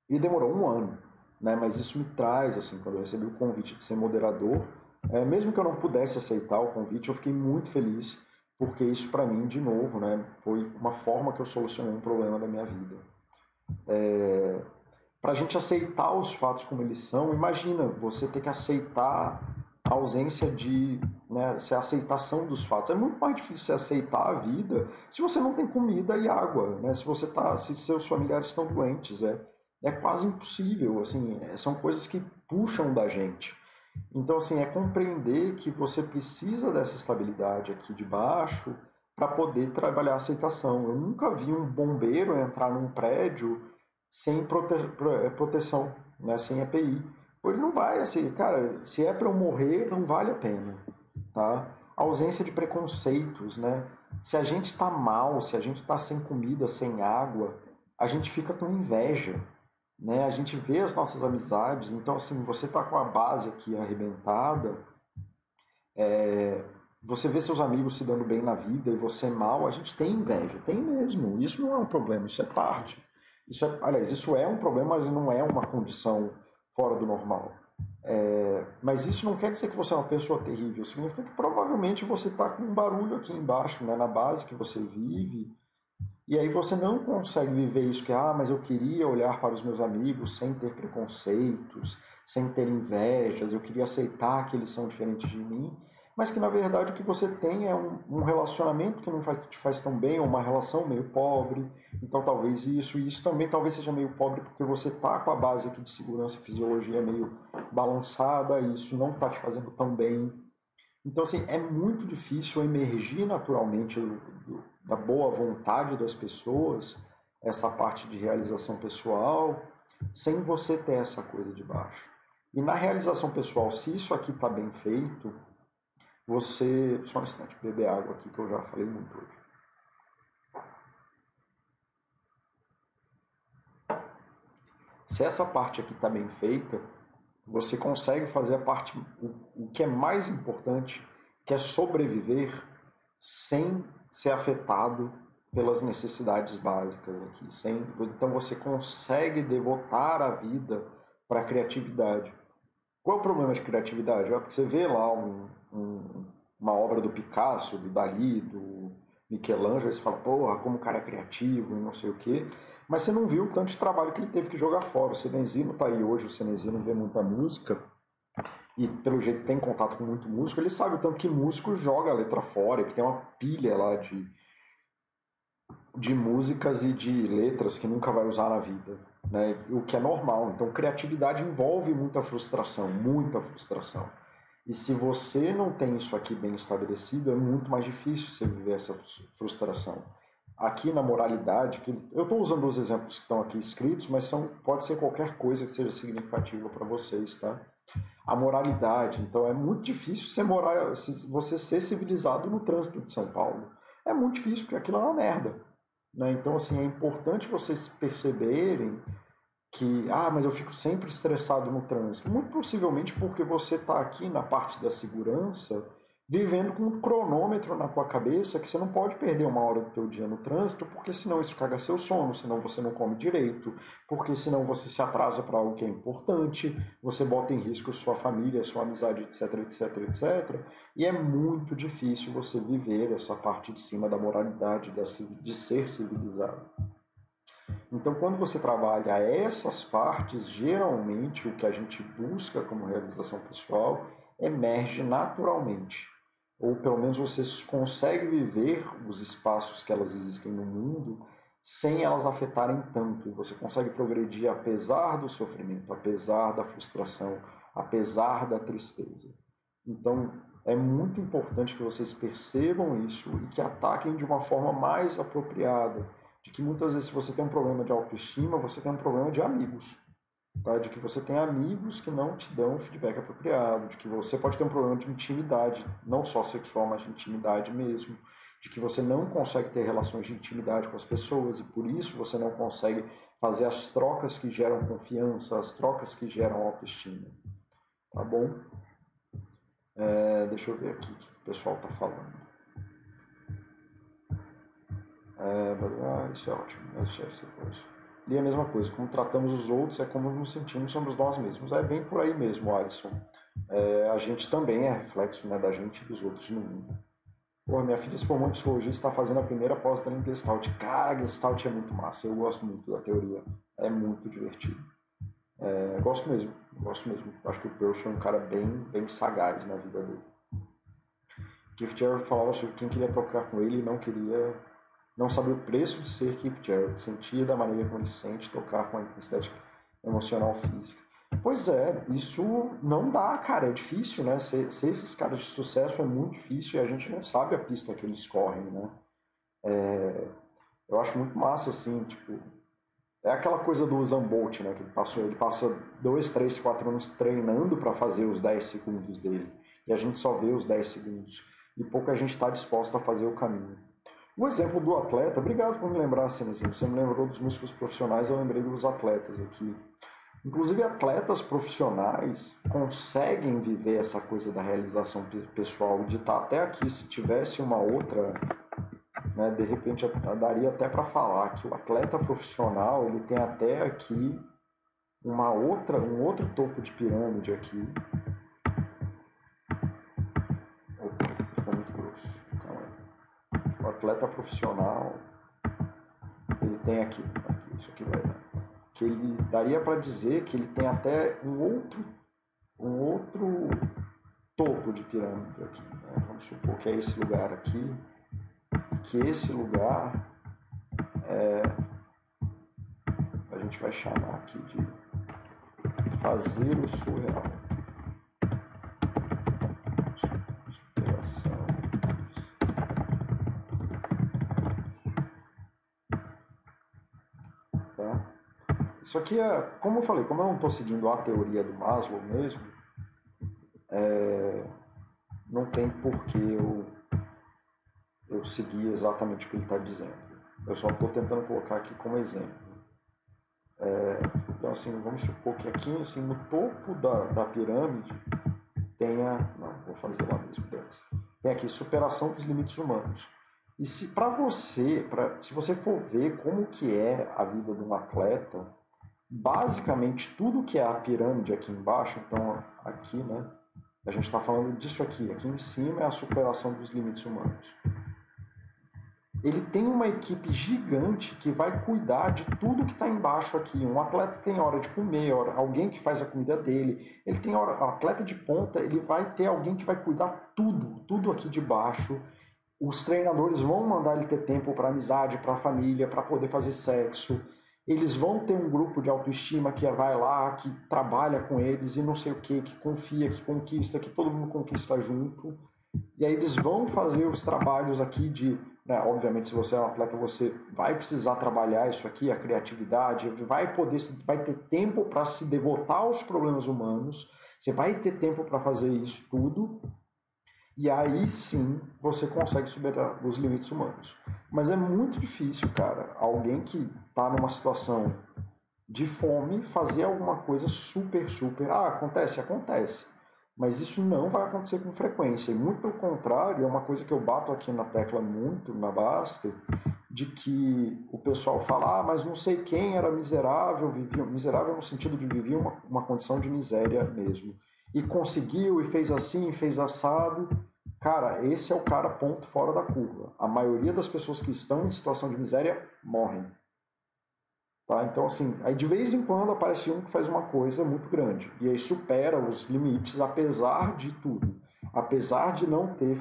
E demorou um ano, né? Mas isso me traz, assim, quando eu recebi o convite de ser moderador, é, mesmo que eu não pudesse aceitar o convite, eu fiquei muito feliz, porque isso para mim, de novo, né, foi uma forma que eu solucionei um problema da minha vida. É, para a gente aceitar os fatos como eles são, imagina você ter que aceitar a ausência de, né, a aceitação dos fatos. É muito mais difícil você aceitar a vida se você não tem comida e água, né? Se você tá, se seus familiares estão doentes, é, é quase impossível. Assim, é, são coisas que puxam da gente. Então, assim, é compreender que você precisa dessa estabilidade aqui de baixo para poder trabalhar a aceitação. Eu nunca vi um bombeiro entrar num prédio sem prote é, proteção, né, sem EPI. Ele não vai, assim, cara, se é para eu morrer, não vale a pena, tá? A ausência de preconceitos, né? Se a gente está mal, se a gente está sem comida, sem água, a gente fica com inveja, né? A gente vê as nossas amizades, então assim, você tá com a base aqui arrebentada, é, você vê seus amigos se dando bem na vida e você mal, a gente tem inveja, tem mesmo. Isso não é um problema, isso é parte. Isso é, aliás, isso é um problema, mas não é uma condição fora do normal. É, mas isso não quer dizer que você é uma pessoa terrível, significa que provavelmente você está com um barulho aqui embaixo, né, na base que você vive, e aí você não consegue viver isso que, ah, mas eu queria olhar para os meus amigos sem ter preconceitos, sem ter invejas, eu queria aceitar que eles são diferentes de mim, mas que na verdade o que você tem é um, um relacionamento que não faz, te faz tão bem, ou uma relação meio pobre, então talvez isso, e isso também talvez seja meio pobre porque você está com a base aqui de segurança e fisiologia meio balançada, e isso não está te fazendo tão bem. Então, assim, é muito difícil emergir naturalmente do, do, da boa vontade das pessoas, essa parte de realização pessoal, sem você ter essa coisa de baixo. E na realização pessoal, se isso aqui está bem feito, você. Só um instante, beber água aqui que eu já falei muito hoje. Se essa parte aqui está bem feita, você consegue fazer a parte, o, o que é mais importante, que é sobreviver sem ser afetado pelas necessidades básicas aqui. Sem, então você consegue devotar a vida para a criatividade. Qual é o problema de criatividade? É porque você vê lá um, um, uma obra do Picasso, do Dali, do Michelangelo, você fala, porra, como o cara é criativo e não sei o quê. Mas você não viu o tanto de trabalho que ele teve que jogar fora. O Cenezino está aí hoje, o Cenezino vê muita música e pelo jeito tem contato com muito músico, ele sabe o tanto que músico joga a letra fora, que tem uma pilha lá de, de músicas e de letras que nunca vai usar na vida, né? o que é normal. Então, criatividade envolve muita frustração, muita frustração. E se você não tem isso aqui bem estabelecido, é muito mais difícil você viver essa frustração. Aqui na moralidade, que eu estou usando os exemplos que estão aqui escritos, mas são, pode ser qualquer coisa que seja significativa para vocês, tá? a moralidade. Então é muito difícil ser moral, você ser civilizado no trânsito de São Paulo. É muito difícil, porque aquilo é uma merda. Né? Então, assim, é importante vocês perceberem que, ah, mas eu fico sempre estressado no trânsito. Muito possivelmente porque você está aqui na parte da segurança vivendo com um cronômetro na tua cabeça que você não pode perder uma hora do teu dia no trânsito, porque senão isso caga seu sono, senão você não come direito, porque senão você se atrasa para algo que é importante, você bota em risco sua família, sua amizade, etc, etc, etc. E é muito difícil você viver essa parte de cima da moralidade, de ser civilizado. Então, quando você trabalha essas partes, geralmente o que a gente busca como realização pessoal emerge naturalmente ou pelo menos você consegue viver os espaços que elas existem no mundo sem elas afetarem tanto. Você consegue progredir apesar do sofrimento, apesar da frustração, apesar da tristeza. Então, é muito importante que vocês percebam isso e que ataquem de uma forma mais apropriada. De que muitas vezes, se você tem um problema de autoestima, você tem um problema de amigos. Tá? De que você tem amigos que não te dão feedback apropriado, de que você pode ter um problema de intimidade, não só sexual, mas de intimidade mesmo, de que você não consegue ter relações de intimidade com as pessoas e por isso você não consegue fazer as trocas que geram confiança, as trocas que geram autoestima. Tá bom? É, deixa eu ver aqui o que o pessoal está falando. É, ah, isso é ótimo. Isso deve ser E a mesma coisa, como tratamos os outros é como nos sentimos sobre nós mesmos. É bem por aí mesmo, Alisson. É, a gente também é reflexo né, da gente e dos outros no mundo. Pô, minha filha se formou em psicologia e está fazendo a primeira pós em Gestalt. Cara, Gestalt é muito massa. Eu gosto muito da teoria. É muito divertido. É, gosto mesmo. Gosto mesmo. Acho que o Peirce é um cara bem, bem sagaz na vida dele. Jarrett falava sobre quem queria tocar com ele e não queria... Não sabia o preço de ser Keith Jarrett. Sentia da maneira como ele sente tocar com a intensidade emocional física. Pois é, isso não dá, cara, é difícil, né? Ser, ser, esses caras de sucesso é muito difícil e a gente não sabe a pista que eles correm, né? É, eu acho muito massa, assim, tipo, é aquela coisa do Usain Bolt, né? Que ele passou, ele passa dois, três, quatro anos treinando para fazer os 10 segundos dele e a gente só vê os 10 segundos e pouca gente está disposta a fazer o caminho. O exemplo do atleta, obrigado por me lembrar, Cenezinho, você me lembrou dos músicos profissionais, eu lembrei dos atletas aqui. Inclusive, atletas profissionais conseguem viver essa coisa da realização pessoal, de estar até aqui. Se tivesse uma outra, né, de repente daria até para falar que o atleta profissional ele tem até aqui uma outra, um outro topo de pirâmide aqui. Atleta profissional ele tem aqui, aqui isso aqui vai dar que ele daria para dizer que ele tem até um outro, um outro topo de pirâmide aqui. Né? Vamos supor que é esse lugar aqui, que esse lugar é, a gente vai chamar aqui de fazer o surreal. Só que, é, como eu falei, como eu não estou seguindo a teoria do Maslow mesmo, é, não tem por que eu, eu seguir exatamente o que ele está dizendo. Eu só estou tentando colocar aqui como exemplo. É, então, assim, vamos supor que aqui assim, no topo da, da pirâmide tenha. Não, vou fazer lá mesmo antes. Tem aqui superação dos limites humanos. E se para você, pra, se você for ver como que é a vida de um atleta, basicamente tudo que é a pirâmide aqui embaixo, então aqui, né? A gente está falando disso aqui. Aqui em cima é a superação dos limites humanos. Ele tem uma equipe gigante que vai cuidar de tudo que está embaixo aqui. Um atleta tem hora de comer, hora, alguém que faz a comida dele. Ele tem hora, o atleta de ponta, ele vai ter alguém que vai cuidar tudo, tudo aqui de baixo. Os treinadores vão mandar ele ter tempo para amizade, para família, para poder fazer sexo eles vão ter um grupo de autoestima que vai lá, que trabalha com eles e não sei o que, que confia, que conquista, que todo mundo conquista junto. E aí eles vão fazer os trabalhos aqui de, né, obviamente, se você é um atleta, você vai precisar trabalhar isso aqui, a criatividade, vai poder, vai ter tempo para se devotar aos problemas humanos, você vai ter tempo para fazer isso tudo, e aí sim você consegue superar os limites humanos. Mas é muito difícil, cara, alguém que está numa situação de fome fazer alguma coisa super, super. Ah, acontece? Acontece. Mas isso não vai acontecer com frequência. E muito pelo contrário, é uma coisa que eu bato aqui na tecla muito, na Basta, de que o pessoal fala, ah, mas não sei quem era miserável, vivia, miserável no sentido de vivia uma, uma condição de miséria mesmo e conseguiu e fez assim, fez assado. Cara, esse é o cara ponto fora da curva. A maioria das pessoas que estão em situação de miséria morrem. Tá? Então, assim, aí de vez em quando aparece um que faz uma coisa muito grande. E aí supera os limites, apesar de tudo. Apesar de não ter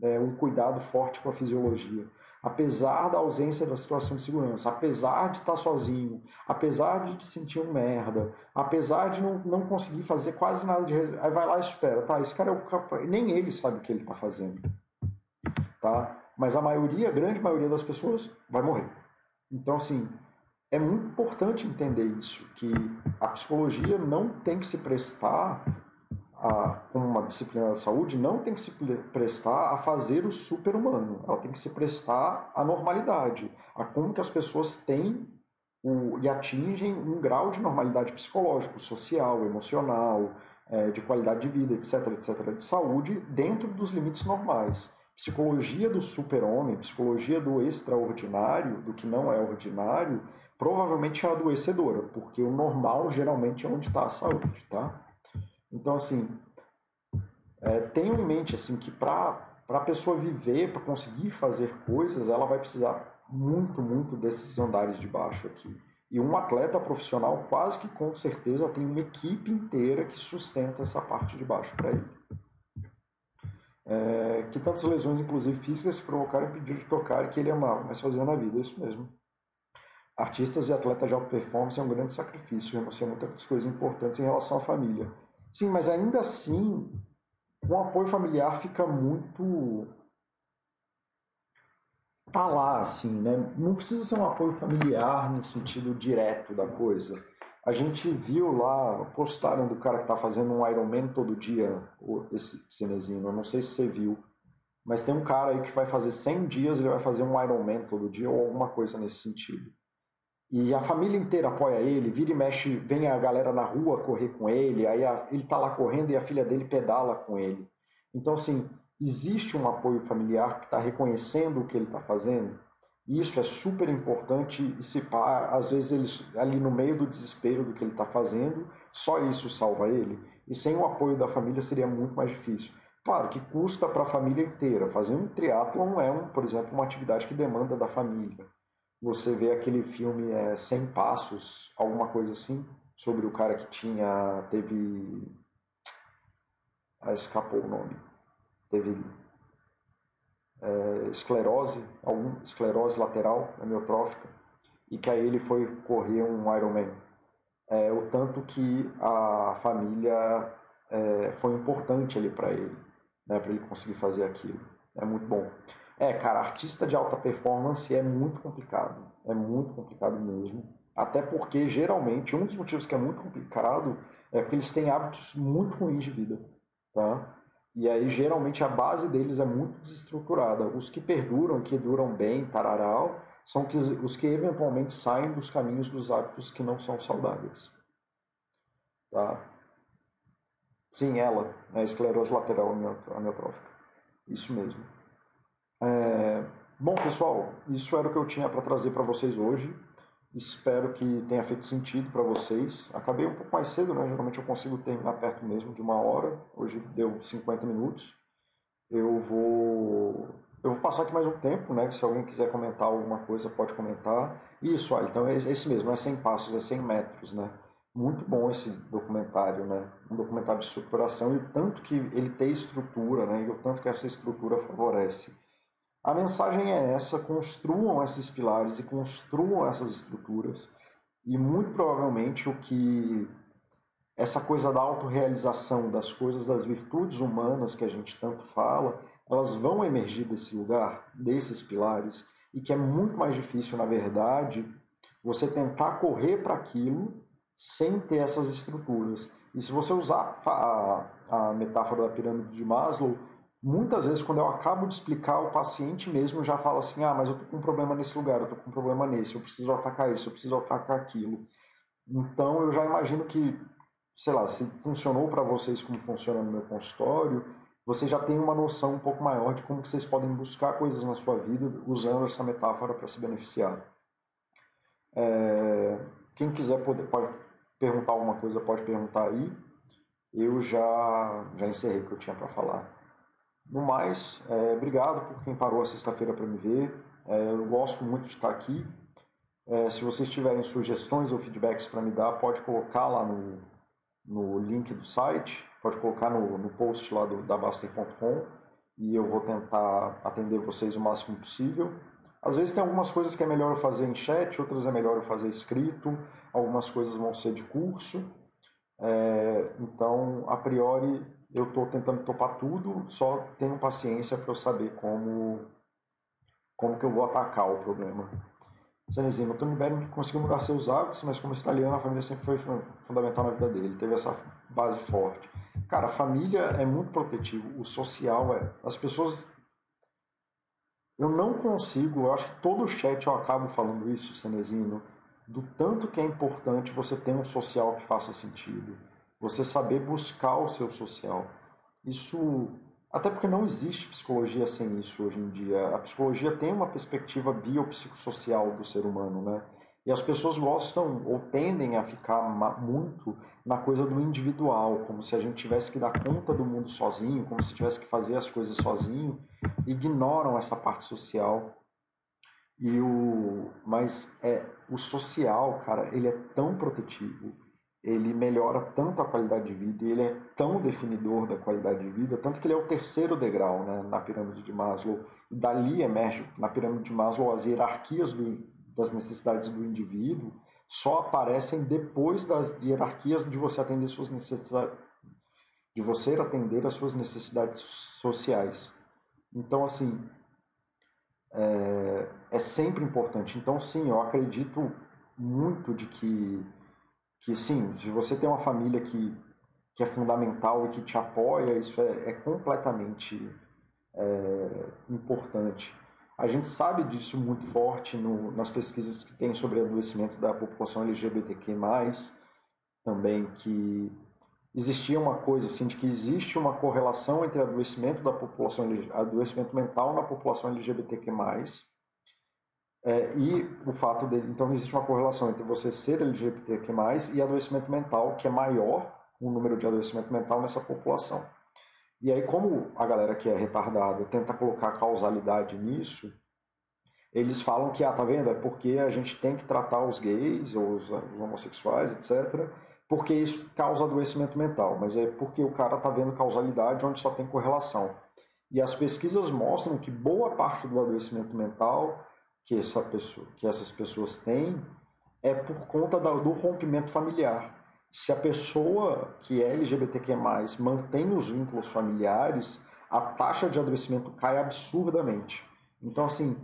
é, um cuidado forte com a fisiologia apesar da ausência da situação de segurança, apesar de estar sozinho, apesar de se sentir um merda, apesar de não, não conseguir fazer quase nada de. Aí vai lá e espera, tá? Esse cara é o. Nem ele sabe o que ele está fazendo. Tá? Mas a maioria, a grande maioria das pessoas vai morrer. Então, assim, é muito importante entender isso, que a psicologia não tem que se prestar a, como uma disciplina da saúde, não tem que se prestar a fazer o super-humano, ela tem que se prestar à normalidade, a como que as pessoas têm o, e atingem um grau de normalidade psicológico, social, emocional, é, de qualidade de vida, etc, etc, de saúde, dentro dos limites normais. Psicologia do super-homem, psicologia do extraordinário, do que não é ordinário, provavelmente é adoecedora, porque o normal geralmente é onde está a saúde, tá? Então, assim, é, tenham em mente assim que para a pessoa viver, para conseguir fazer coisas, ela vai precisar muito, muito desses andares de baixo aqui. E um atleta profissional quase que com certeza tem uma equipe inteira que sustenta essa parte de baixo para ele. É, que tantas lesões, inclusive físicas, se provocaram impedir de tocar e que ele amava, mas fazia na vida, é isso mesmo. Artistas e atletas de alta performance é um grande sacrifício, renunciar muitas coisas importantes em relação à família. Sim, mas ainda assim, o apoio familiar fica muito. tá lá, assim, né? Não precisa ser um apoio familiar no sentido direto da coisa. A gente viu lá, postaram do cara que tá fazendo um Ironman todo dia, esse cinezinho, eu não sei se você viu. Mas tem um cara aí que vai fazer 100 dias, ele vai fazer um Ironman todo dia ou alguma coisa nesse sentido. E a família inteira apoia ele, vira e mexe, vem a galera na rua correr com ele, aí a, ele está lá correndo e a filha dele pedala com ele. Então, assim, existe um apoio familiar que está reconhecendo o que ele está fazendo. Isso é super importante e se pá, às vezes ele ali no meio do desespero do que ele está fazendo, só isso salva ele. E sem o apoio da família seria muito mais difícil. Claro que custa para a família inteira. Fazer um triatlon é, um, por exemplo, uma atividade que demanda da família você vê aquele filme é, 100 Passos, alguma coisa assim, sobre o cara que tinha, teve, ah, escapou o nome, teve é, esclerose, algum, esclerose lateral amiotrófica, e que aí ele foi correr um Ironman. É, o tanto que a família é, foi importante ali para ele, né, para ele conseguir fazer aquilo. É muito bom. É, cara, artista de alta performance é muito complicado. É muito complicado mesmo. Até porque, geralmente, um dos motivos que é muito complicado é porque eles têm hábitos muito ruins de vida. Tá? E aí, geralmente, a base deles é muito desestruturada. Os que perduram, que duram bem, tararal, são os que eventualmente saem dos caminhos dos hábitos que não são saudáveis. Tá? Sim, ela, né, esclerose lateral amiotrófica. Isso mesmo. É... Bom, pessoal, isso era o que eu tinha para trazer para vocês hoje. Espero que tenha feito sentido para vocês. Acabei um pouco mais cedo, né? Geralmente eu consigo terminar perto mesmo de uma hora. Hoje deu 50 minutos. Eu vou, eu vou passar aqui mais um tempo, né? Se alguém quiser comentar alguma coisa, pode comentar. Isso, olha, então é esse mesmo, é 100 passos, é 100 metros, né? Muito bom esse documentário, né? Um documentário de estruturação e o tanto que ele tem estrutura, né? E o tanto que essa estrutura favorece a mensagem é essa: construam esses pilares e construam essas estruturas, e muito provavelmente o que essa coisa da autorrealização das coisas, das virtudes humanas que a gente tanto fala, elas vão emergir desse lugar, desses pilares, e que é muito mais difícil, na verdade, você tentar correr para aquilo sem ter essas estruturas. E se você usar a, a metáfora da pirâmide de Maslow, Muitas vezes, quando eu acabo de explicar, o paciente mesmo já fala assim: ah, mas eu tô com um problema nesse lugar, eu tô com um problema nesse, eu preciso atacar isso, eu preciso atacar aquilo. Então, eu já imagino que, sei lá, se funcionou para vocês como funciona no meu consultório, vocês já têm uma noção um pouco maior de como vocês podem buscar coisas na sua vida usando essa metáfora para se beneficiar. É, quem quiser poder, pode perguntar alguma coisa, pode perguntar aí. Eu já, já encerrei o que eu tinha para falar. No mais, é, obrigado por quem parou a sexta-feira para me ver. É, eu gosto muito de estar aqui. É, se vocês tiverem sugestões ou feedbacks para me dar, pode colocar lá no, no link do site, pode colocar no, no post lá do, da Baster.com e eu vou tentar atender vocês o máximo possível. Às vezes tem algumas coisas que é melhor eu fazer em chat, outras é melhor eu fazer escrito, algumas coisas vão ser de curso. É, então, a priori, eu estou tentando topar tudo, só tenho paciência para eu saber como, como que eu vou atacar o problema. O Tony Berry conseguiu mudar seus hábitos, mas como italiano, a família sempre foi fundamental na vida dele. Teve essa base forte. Cara, a família é muito protetivo, o social é. As pessoas. Eu não consigo, eu acho que todo chat eu acabo falando isso, Cenezino, do tanto que é importante você ter um social que faça sentido. Você saber buscar o seu social. Isso. Até porque não existe psicologia sem isso hoje em dia. A psicologia tem uma perspectiva biopsicossocial do ser humano, né? E as pessoas gostam ou tendem a ficar muito na coisa do individual, como se a gente tivesse que dar conta do mundo sozinho, como se tivesse que fazer as coisas sozinho, ignoram essa parte social. E o mas é o social, cara, ele é tão protetivo, ele melhora tanto a qualidade de vida, e ele é tão definidor da qualidade de vida, tanto que ele é o terceiro degrau, né, na pirâmide de Maslow. E dali emerge na pirâmide de Maslow as hierarquias do das necessidades do indivíduo só aparecem depois das hierarquias de você atender suas necessidades, de você atender as suas necessidades sociais. Então, assim, é, é sempre importante. Então, sim, eu acredito muito de que, que sim, se você tem uma família que, que é fundamental e que te apoia, isso é, é completamente é, importante. A gente sabe disso muito forte no, nas pesquisas que tem sobre adoecimento da população LGBTQ+, também que existia uma coisa assim de que existe uma correlação entre adoecimento da população adoecimento mental na população LGBTQ+, é, e o fato de então existe uma correlação entre você ser LGBTQ+, e adoecimento mental, que é maior o número de adoecimento mental nessa população. E aí, como a galera que é retardada tenta colocar causalidade nisso, eles falam que, ah, tá vendo? É porque a gente tem que tratar os gays ou os homossexuais, etc., porque isso causa adoecimento mental. Mas é porque o cara tá vendo causalidade onde só tem correlação. E as pesquisas mostram que boa parte do adoecimento mental que, essa pessoa, que essas pessoas têm é por conta do rompimento familiar se a pessoa que é LGBTQ+, mantém os vínculos familiares, a taxa de adoecimento cai absurdamente. Então, assim,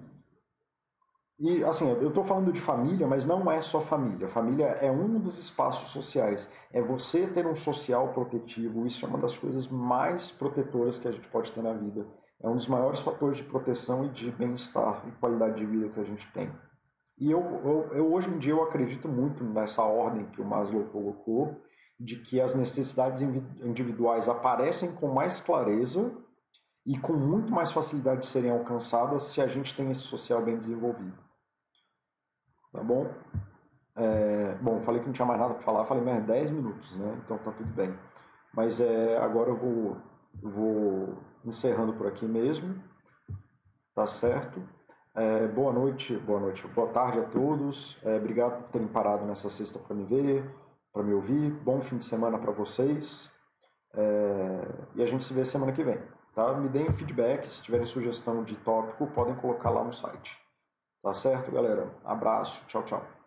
e assim, eu estou falando de família, mas não é só família. Família é um dos espaços sociais. É você ter um social protetivo. Isso é uma das coisas mais protetoras que a gente pode ter na vida. É um dos maiores fatores de proteção e de bem-estar e qualidade de vida que a gente tem. E eu, eu, eu, hoje em dia eu acredito muito nessa ordem que o Maslow colocou, de que as necessidades individuais aparecem com mais clareza e com muito mais facilidade de serem alcançadas se a gente tem esse social bem desenvolvido. Tá bom? É, bom, falei que não tinha mais nada para falar, falei mais 10 minutos, né? Então tá tudo bem. Mas é, agora eu vou, vou encerrando por aqui mesmo, tá certo? É, boa noite, boa noite, boa tarde a todos. É, obrigado por terem parado nessa sexta para me ver, para me ouvir. Bom fim de semana para vocês. É, e a gente se vê semana que vem. Tá? Me deem feedback, se tiverem sugestão de tópico, podem colocar lá no site. Tá certo, galera? Abraço, tchau, tchau.